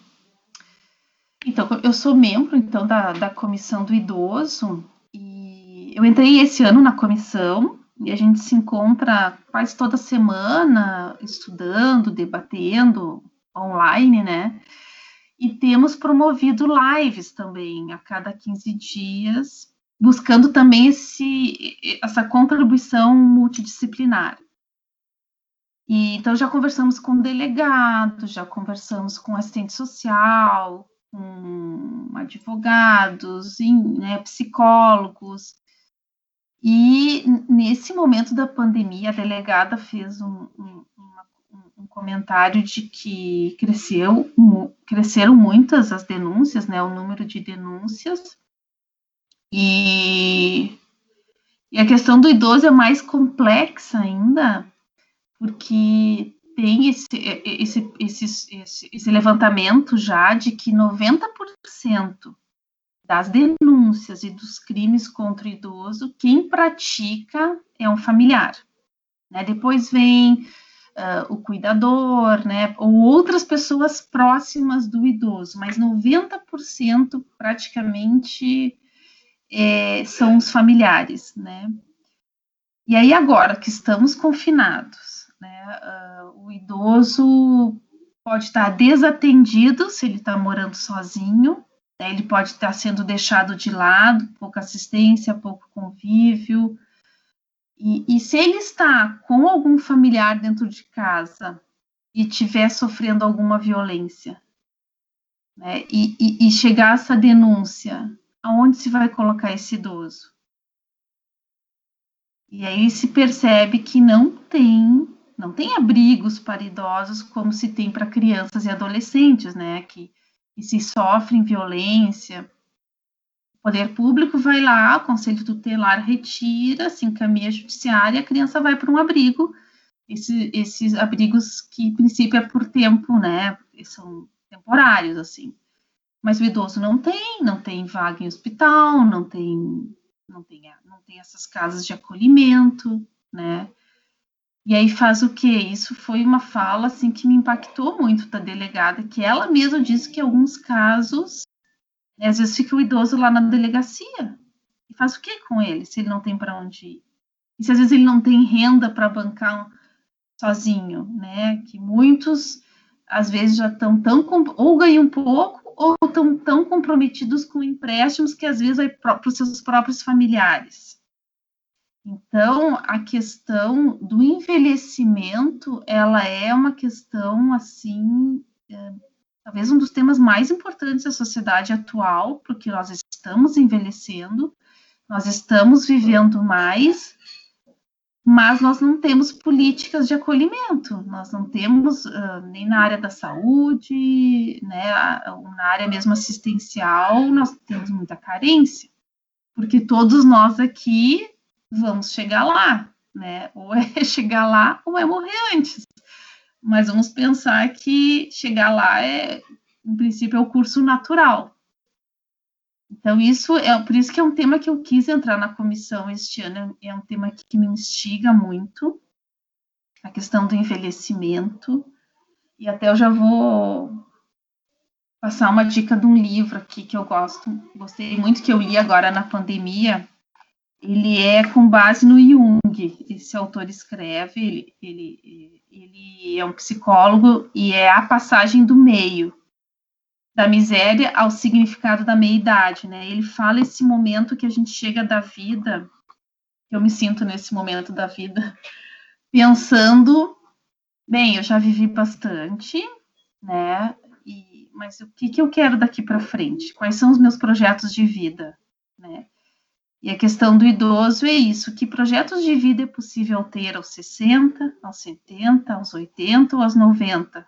Então, eu sou membro então da, da comissão do idoso e eu entrei esse ano na comissão e a gente se encontra quase toda semana estudando, debatendo online, né? E temos promovido lives também a cada 15 dias, buscando também esse, essa contribuição multidisciplinar. E, então, já conversamos com delegados, já conversamos com assistente social, com advogados, né, psicólogos. E nesse momento da pandemia, a delegada fez um, um, um comentário de que cresceu, cresceram muitas as denúncias, né, o número de denúncias. E, e a questão do idoso é mais complexa ainda, porque tem esse, esse, esse, esse, esse levantamento já de que 90% das denúncias e dos crimes contra o idoso, quem pratica é um familiar. Né? Depois vem uh, o cuidador, né? ou outras pessoas próximas do idoso, mas 90% praticamente é, são os familiares. Né? E aí, agora que estamos confinados, né? Uh, o idoso pode estar desatendido se ele está morando sozinho? Ele pode estar sendo deixado de lado, pouca assistência, pouco convívio. E, e se ele está com algum familiar dentro de casa e estiver sofrendo alguma violência, né? e, e, e chegar essa denúncia, aonde se vai colocar esse idoso? E aí se percebe que não tem não tem abrigos para idosos como se tem para crianças e adolescentes, né, que, que se sofrem violência. O poder público vai lá, o conselho tutelar retira, se encaminha a judiciária, a criança vai para um abrigo. Esse, esses abrigos que, em princípio, é por tempo, né, são temporários, assim. Mas o idoso não tem, não tem vaga em hospital, não tem, não tem, não tem essas casas de acolhimento, né? E aí faz o quê? Isso foi uma fala assim que me impactou muito da delegada, que ela mesma disse que em alguns casos, né, às vezes fica o idoso lá na delegacia. E faz o quê com ele, se ele não tem para onde ir? E se às vezes ele não tem renda para bancar sozinho, né? Que muitos às vezes já estão tão ou ganham pouco ou estão tão comprometidos com empréstimos que às vezes é para os seus próprios familiares. Então, a questão do envelhecimento, ela é uma questão, assim, é, talvez um dos temas mais importantes da sociedade atual, porque nós estamos envelhecendo, nós estamos vivendo mais, mas nós não temos políticas de acolhimento, nós não temos uh, nem na área da saúde, né, na área mesmo assistencial, nós temos muita carência, porque todos nós aqui vamos chegar lá, né? Ou é chegar lá ou é morrer antes. Mas vamos pensar que chegar lá é, em princípio, é o curso natural. Então, isso é por isso que é um tema que eu quis entrar na comissão este ano, é um tema que me instiga muito, a questão do envelhecimento. E até eu já vou passar uma dica de um livro aqui que eu gosto, gostei muito que eu li agora na pandemia, ele é com base no Jung. Esse autor escreve, ele, ele, ele é um psicólogo e é a passagem do meio, da miséria ao significado da meia-idade, né? Ele fala esse momento que a gente chega da vida, eu me sinto nesse momento da vida, pensando, bem, eu já vivi bastante, né? E, mas o que, que eu quero daqui para frente? Quais são os meus projetos de vida, né? E a questão do idoso é isso: que projetos de vida é possível ter aos 60, aos 70, aos 80 ou aos 90?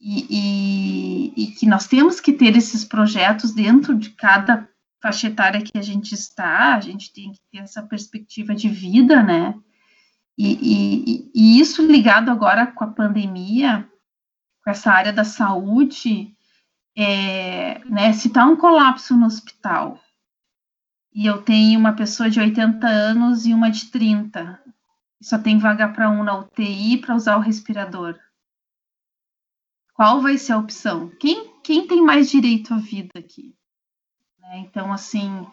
E, e, e, que nós temos que ter esses projetos dentro de cada faixa etária que a gente está, a gente tem que ter essa perspectiva de vida, né? E, e isso ligado agora com a pandemia, com essa área da saúde, é, né, se está um colapso no hospital, e eu tenho uma pessoa de 80 anos e uma de 30. E só tem vaga para um na UTI para usar o respirador. Qual vai ser a opção? Quem, quem tem mais direito à vida aqui? Né? Então, assim,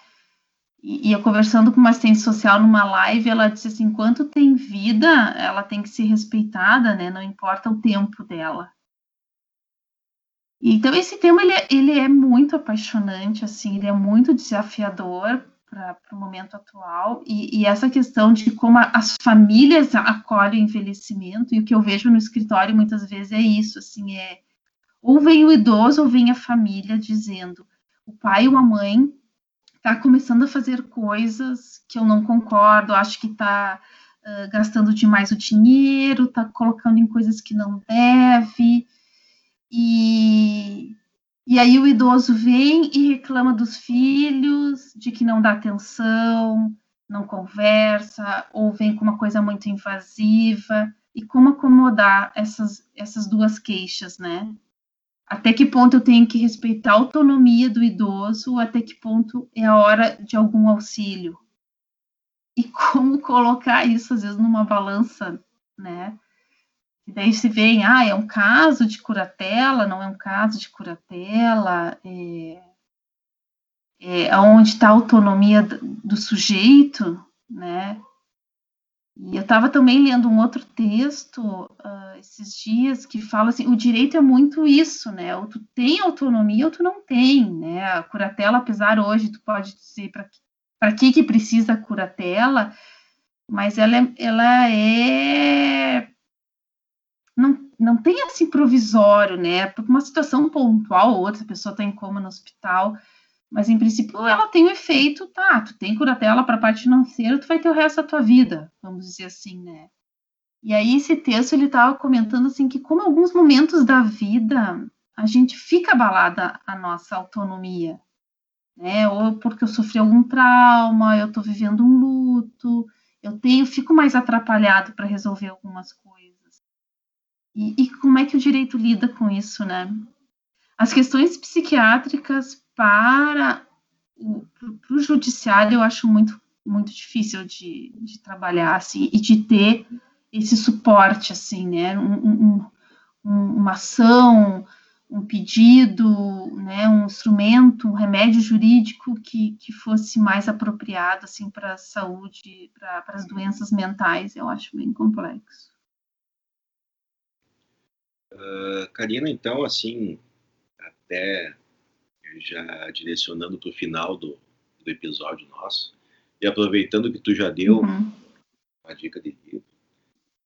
e, e, eu conversando com uma assistente social numa live, ela disse assim: enquanto tem vida, ela tem que ser respeitada, né? Não importa o tempo dela. Então, esse tema ele é, ele é muito apaixonante, assim, ele é muito desafiador, para o momento atual. E, e, essa questão de como a, as famílias acolhem o envelhecimento e o que eu vejo no escritório muitas vezes é isso assim é ou vem o idoso ou vem a família dizendo o pai ou a mãe está começando a fazer coisas que eu não concordo acho que está uh, gastando demais o dinheiro está colocando em coisas que não deve e e aí o idoso vem e reclama dos filhos, de que não dá atenção, não conversa, ou vem com uma coisa muito invasiva. E como acomodar essas, essas duas queixas, né? Até que ponto eu tenho que respeitar a autonomia do idoso, até que ponto é a hora de algum auxílio. E como colocar isso, às vezes, numa balança, né? E daí se vê, ah, é um caso de curatela, não é um caso de curatela, é, é onde está a autonomia do, sujeito, né? E eu estava também lendo um outro texto uh, esses dias que fala assim, o direito é muito isso, né? Ou tu tem autonomia ou tu não tem, né? A curatela, apesar hoje, tu pode dizer para que que precisa a curatela, mas ela é, ela é não, tem assim provisório, né? Porque uma situação pontual ou outra, a pessoa está em coma no hospital, mas em princípio ela tem o um efeito, tá? Tu tem curatela para a parte financeira, tu vai ter o resto da tua vida, vamos dizer assim, né? E aí esse texto ele estava comentando assim que como alguns momentos da vida a gente fica abalada a nossa autonomia, né? Ou porque eu sofri algum trauma, eu estou vivendo um luto, eu tenho, fico mais atrapalhado para resolver algumas coisas. E, e como é que o direito lida com isso, né? As questões psiquiátricas para o, o judiciário eu acho muito, muito difícil de, de trabalhar, assim, e de ter esse suporte, assim, né? Um, um, uma ação, um pedido, né, um instrumento, um remédio jurídico que, que fosse mais apropriado assim para a saúde, para as doenças mentais, eu acho bem complexo. Uh, Karina, então, assim, até já direcionando para o final do, do, episódio nosso, e aproveitando que tu já deu uhum. uma dica de livro,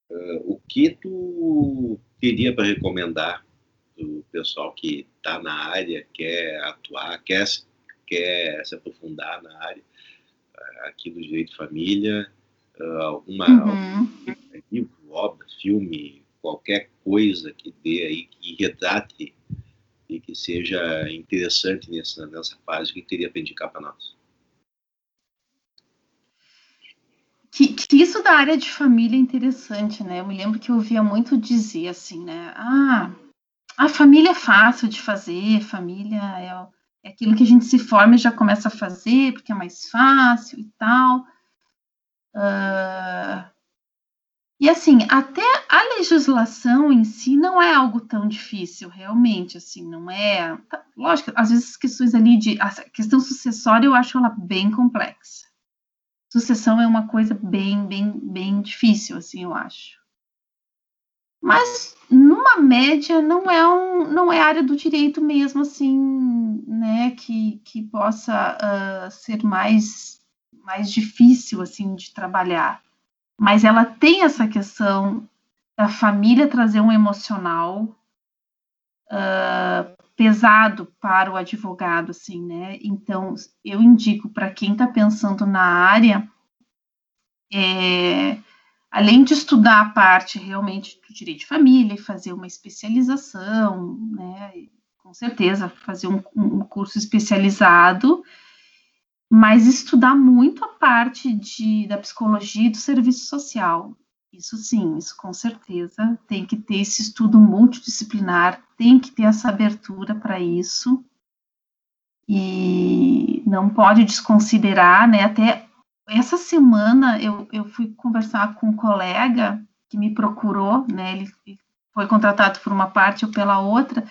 uh, o que tu teria para recomendar do pessoal que está na área, quer atuar, quer, quer se aprofundar na área uh, aqui do direito de família, alguma, uhum. algum livro, obra, filme, qualquer coisa que dê aí, que retrate e que seja interessante nessa, nessa fase, que teria para indicar para nós? Que, que, isso da área de família é interessante, né? Eu me lembro que eu ouvia muito dizer assim, né? Ah, a família é fácil de fazer, família é, é aquilo que a gente se forma e já começa a fazer, porque é mais fácil e tal. Uh, e assim, até a legislação em si não é algo tão difícil, realmente, assim, não é. Tá, lógico, às vezes as questões ali de. A questão sucessória eu acho ela bem complexa. Sucessão é uma coisa bem, bem, bem difícil, assim, eu acho. Mas numa média não é um, não é área do direito mesmo, assim, né, que, que possa uh, ser mais, mais difícil, assim, de trabalhar mas ela tem essa questão da família trazer um emocional uh, pesado para o advogado, assim, né? Então, eu indico para quem está pensando na área, é, além de estudar a parte realmente do direito de família e fazer uma especialização, né? Com certeza, fazer um, um curso especializado, mas estudar muito a parte de, da psicologia e do serviço social. Isso sim, isso com certeza. Tem que ter esse estudo multidisciplinar, tem que ter essa abertura para isso. E não pode desconsiderar, né? Até essa semana eu, eu fui conversar com um colega que me procurou, né? Ele foi contratado por uma parte ou pela outra,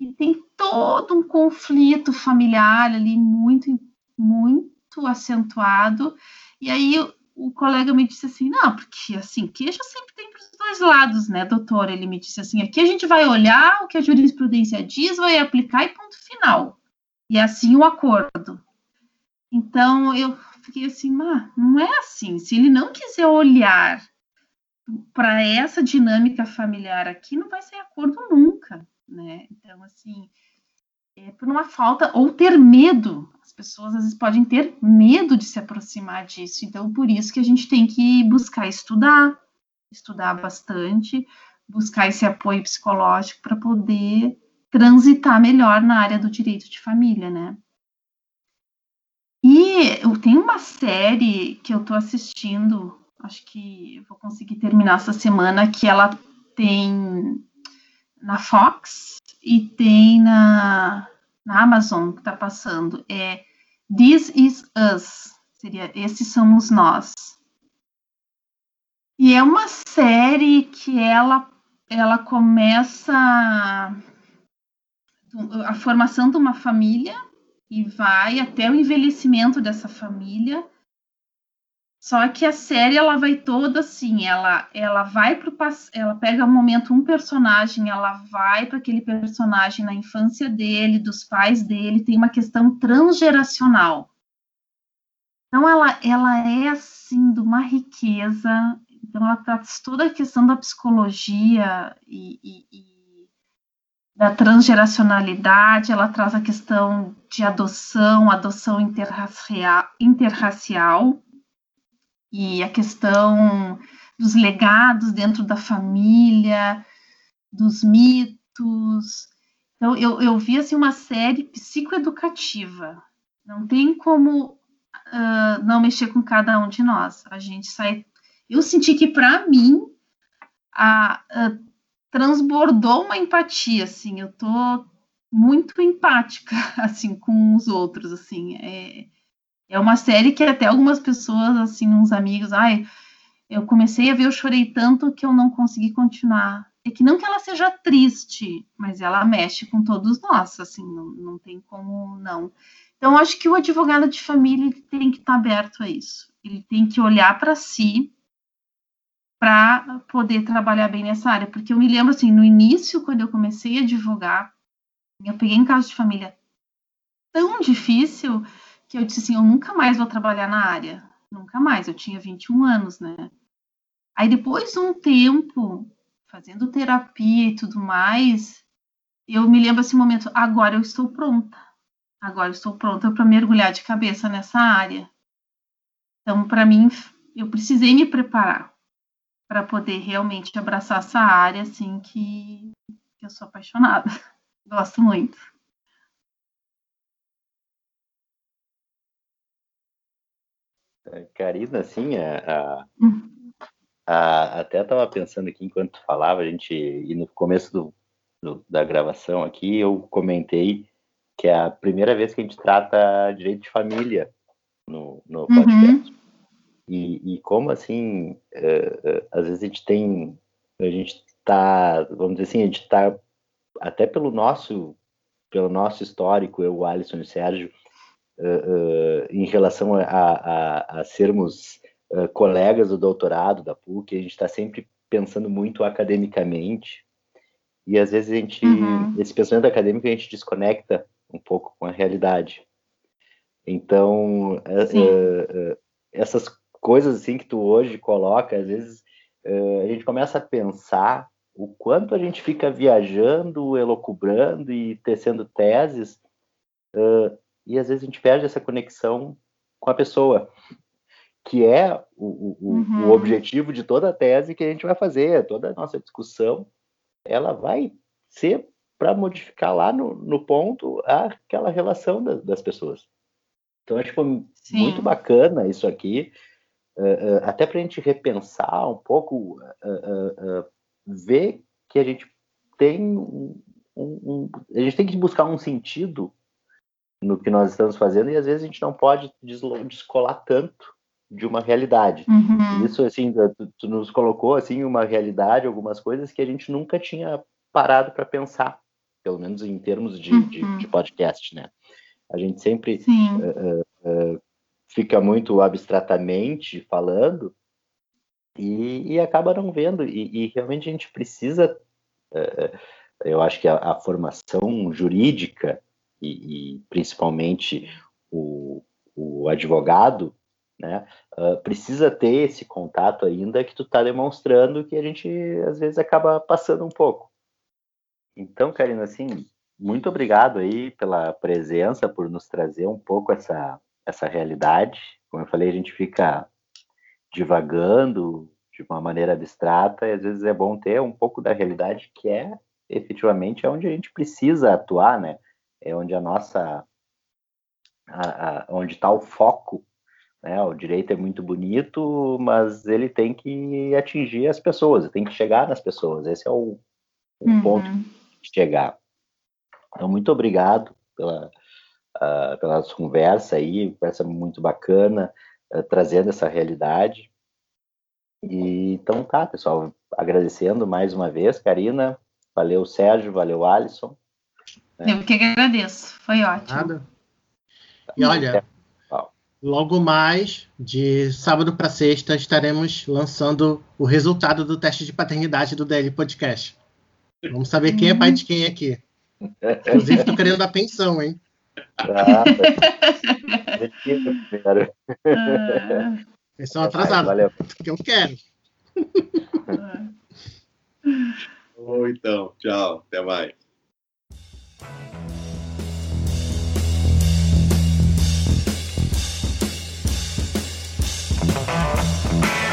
e tem todo um conflito familiar ali muito muito acentuado. E aí o, colega me disse assim: não, porque assim, queixa sempre tem para os dois lados, né, doutor? Ele me disse assim: aqui a gente vai olhar o que a jurisprudência diz, vai aplicar e ponto final. E é assim o acordo. Então eu fiquei assim, ah, não é assim. Se ele não quiser olhar para essa dinâmica familiar aqui, não vai ser acordo nunca, né? Então, assim, é por uma falta, ou ter medo. As pessoas às vezes podem ter medo de se aproximar disso. Então, por isso que a gente tem que buscar estudar, estudar bastante, buscar esse apoio psicológico para poder transitar melhor na área do direito de família, né? E eu tenho uma série que eu estou assistindo, acho que vou conseguir terminar essa semana, que ela tem na Fox e tem na, na Amazon que está passando. É This Is Us, seria Esses Somos Nós. E é uma série que ela, ela começa a formação de uma família e vai até o envelhecimento dessa família. Só que a série ela vai toda assim, ela ela vai pro ela pega um momento um personagem, ela vai para aquele personagem na infância dele, dos pais dele, tem uma questão transgeracional. Então ela ela é assim de uma riqueza, então ela traz toda a questão da psicologia e, e, e da transgeracionalidade, ela traz a questão de adoção, adoção interracial, interracial e a questão dos legados dentro da família, dos mitos. Então, eu, eu vi assim, uma série psicoeducativa. Não tem como uh, não mexer com cada um de nós. A gente sai. Eu senti que, para mim, a, a transbordou uma empatia, assim, eu tô muito empática, assim, com os outros, assim, é, é uma série que até algumas pessoas, assim, uns amigos, ai, eu comecei a ver, eu chorei tanto que eu não consegui continuar. É que não que ela seja triste, mas ela mexe com todos nós, assim, não, não tem como não. Então, acho que o advogado de família tem que estar aberto a isso. Ele tem que olhar para si, para poder trabalhar bem nessa área. Porque eu me lembro, assim, no início, quando eu comecei a advogar, eu peguei em caso de família tão difícil que eu disse assim: eu nunca mais vou trabalhar na área. Nunca mais. Eu tinha 21 anos, né? Aí depois de um tempo, fazendo terapia e tudo mais, eu me lembro esse momento: agora eu estou pronta. Agora eu estou pronta para mergulhar de cabeça nessa área. Então, para mim, eu precisei me preparar para poder realmente abraçar essa área, assim, que eu sou apaixonada. Gosto muito. Karina, assim, a, a, uhum. a, até estava pensando aqui enquanto falava, a gente, e no começo do, do, da gravação aqui, eu comentei que é a primeira vez que a gente trata direito de família no, no uhum. podcast. Uhum. E, e como assim, uh, uh, às vezes a gente tem, a gente está, vamos dizer assim, a gente está até pelo nosso, pelo nosso histórico, eu, o Alisson e o Sérgio, uh, em relação a, a, a sermos colegas do doutorado da PUC, a gente está sempre pensando muito academicamente e às vezes a gente, uhum. esse pensamento acadêmico a gente desconecta um pouco com a realidade. Então, essas coisas assim que tu hoje coloca, às vezes uh, a gente começa a pensar o quanto a gente fica viajando, elocubrando e tecendo teses, uh, e às vezes a gente perde essa conexão com a pessoa, que é o, o, uhum. o objetivo de toda a tese que a gente vai fazer, toda a nossa discussão, ela vai ser para modificar lá no, no, ponto aquela relação das, das pessoas. Então, acho que foi Sim. muito bacana isso aqui. Uh, até para a gente repensar um pouco, uh, ver que a gente tem um, um, a gente tem que buscar um sentido no que nós estamos fazendo e às vezes a gente não pode descolar tanto de uma realidade. Uhum. Isso assim, tu, tu, nos colocou assim uma realidade, algumas coisas que a gente nunca tinha parado para pensar, pelo menos em termos de, uhum. de, de, podcast, né? A gente sempre uh, uh, fica muito abstratamente falando e, e acaba não vendo. E, e, realmente a gente precisa, é, eu acho que a, a formação jurídica e, e, principalmente o, o advogado, né, uh, precisa ter esse contato ainda que tu está demonstrando que a gente às vezes acaba passando um pouco. Então, Karina, assim, muito obrigado aí pela presença, por nos trazer um pouco essa, essa realidade. Como eu falei, a gente fica divagando de uma maneira abstrata e às vezes é bom ter um pouco da realidade que é efetivamente é onde a gente precisa atuar, né? É onde a nossa a, a, onde está o foco né? O direito é muito bonito, mas ele tem que atingir as pessoas, tem que chegar nas pessoas. Esse é o, o uhum. ponto de chegar. Então, muito obrigado pela, uh, pela nossa conversa aí, conversa muito bacana, uh, trazendo essa realidade. E, então tá, pessoal, agradecendo mais uma vez, Karina, valeu Sérgio, valeu Alisson. Né? Eu que agradeço, foi ótimo. Nada. E olha, Logo mais, de sábado para sexta, estaremos lançando o resultado do teste de paternidade do DL Podcast. Vamos saber quem é pai de quem aqui. Inclusive, estou querendo dar pensão, hein? Ah, pensão atrasada. Valeu. Que eu quero. Bom, então. Tchau. Até mais. Thank you.